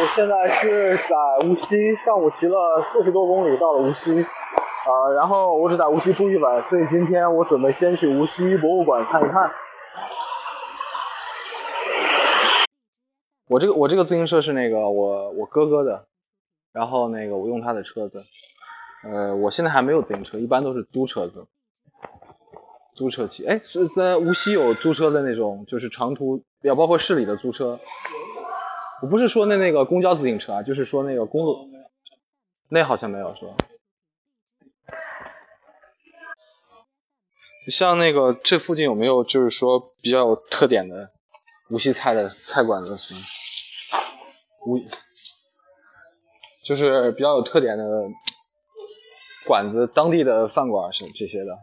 我现在是在无锡，上午骑了四十多公里到了无锡，呃，然后我只在无锡住一晚，所以今天我准备先去无锡博物馆看一看。我这个我这个自行车是那个我我哥哥的，然后那个我用他的车子，呃，我现在还没有自行车，一般都是租车子，租车骑。哎，是在无锡有租车的那种，就是长途，也包括市里的租车。我不是说那那个公交自行车啊，就是说那个公路，那好像没有是吧？像那个这附近有没有就是说比较有特点的无锡菜的菜馆子什么？无，就是比较有特点的馆子，当地的饭馆是这些的。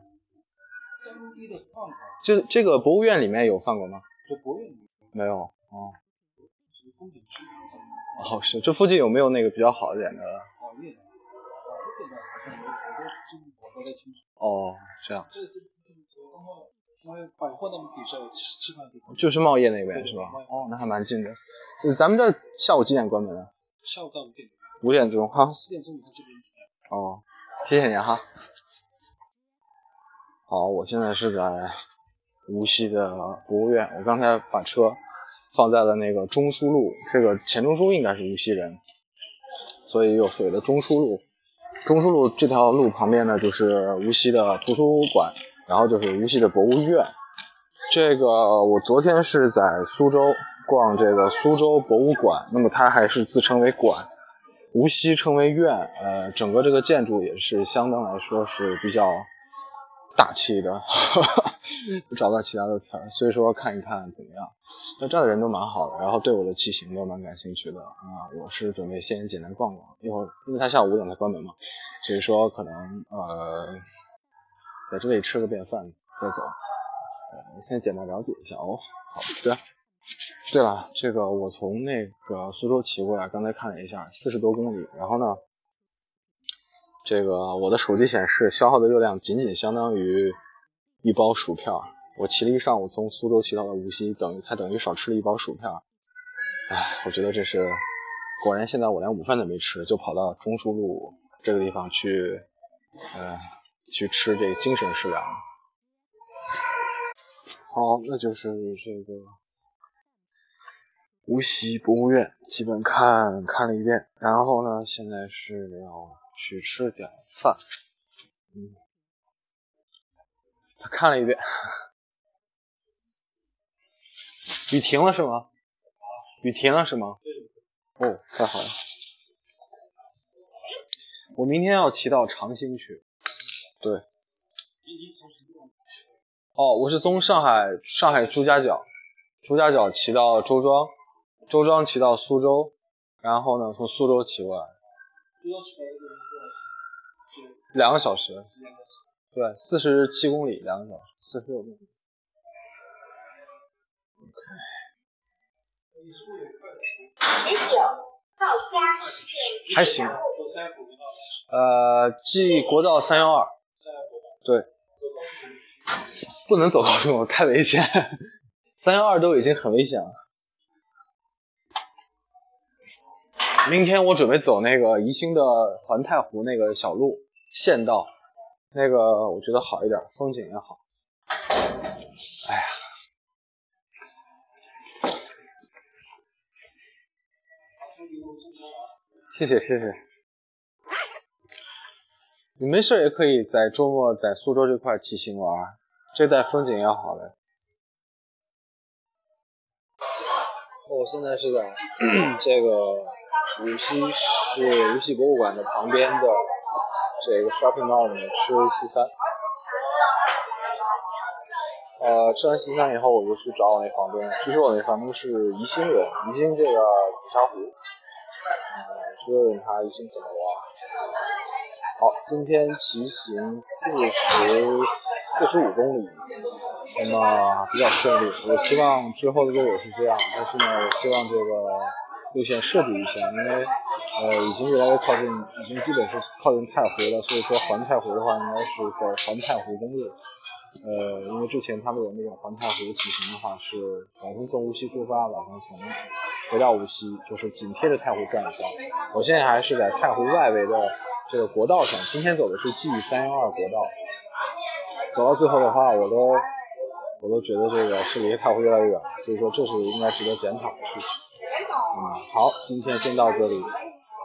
当地的饭馆。这这个博物院里面有饭馆吗？这博物院没有哦。哦，是这附近有没有那个比较好一点的？好一点的，好一点的，我都我不太清楚。哦，这样。这这附近刚好，百货那边底下吃吃饭的地方。就是茂业那边是吧？哦，那还蛮近的。咱们这下午几点关门啊？下午到五点。五点钟哈。四点钟你看这边。哦，谢谢你哈。好，我现在是在无锡的博物院，我刚才把车。放在了那个中书路，这个钱钟书应该是无锡人，所以有所谓的中书路。中书路这条路旁边呢，就是无锡的图书馆，然后就是无锡的博物院。这个我昨天是在苏州逛这个苏州博物馆，那么它还是自称为馆，无锡称为院。呃，整个这个建筑也是相当来说是比较大气的。找到其他的词儿，所以说看一看怎么样。那这儿的人都蛮好的，然后对我的骑行都蛮感兴趣的啊。我是准备先简单逛逛，一会儿因为他下午五点才关门嘛，所以说可能呃在这里吃个便饭再走。呃，先简单了解一下哦。好的。对了，这个我从那个苏州骑过来，刚才看了一下，四十多公里。然后呢，这个我的手机显示消耗的热量仅仅相当于。一包薯片，我骑了一上午，从苏州骑到了无锡，等于才等于少吃了一包薯片。唉，我觉得这是果然，现在我连午饭都没吃，就跑到中书路这个地方去，呃，去吃这个精神食粮。好，那就是这个无锡博物院，基本看看了一遍，然后呢，现在是要去吃点饭，嗯。看了一遍，雨停了是吗？雨停了是吗？哦，太好了！我明天要骑到长兴去。对。哦，我是从上海上海朱家角，朱家角骑到周庄，周庄骑到苏州，然后呢从苏州骑过来。苏州骑两个小时。对，四十七公里，两个小时，四十六公里。还行。呃，，G 国道三幺二。对。不能走高速，太危险。三幺二都已经很危险了。明天我准备走那个宜兴的环太湖那个小路县道。那个我觉得好一点，风景也好。哎呀，谢谢谢谢。你没事也可以在周末在苏州这块骑行玩，这带风景也好的。我现在是在 这个无锡市无锡博物馆的旁边的。这个 shopping mall 里面吃西餐，呃，吃完西餐以后，我就去找我那房东。据说我那房东是宜兴人，宜兴这个紫砂壶，嗯，去问问他宜兴怎么挖。好，今天骑行四十四十五公里，那么比较顺利。我希望之后的路也是这样，但是呢，我希望这个路线设计一下，因为。呃，已经越来越靠近，已经基本是靠近太湖了。所以说环太湖的话，应该是在环太湖公路。呃，因为之前他们有那种环太湖骑行的话，是早上从无锡出发，晚上从回到无锡，就是紧贴着太湖转一圈。我现在还是在太湖外围的这个国道上，今天走的是 G 三幺二国道。走到最后的话，我都我都觉得这个是离太湖越来越远，所以说这是应该值得检讨的事情。啊，好，今天先到这里。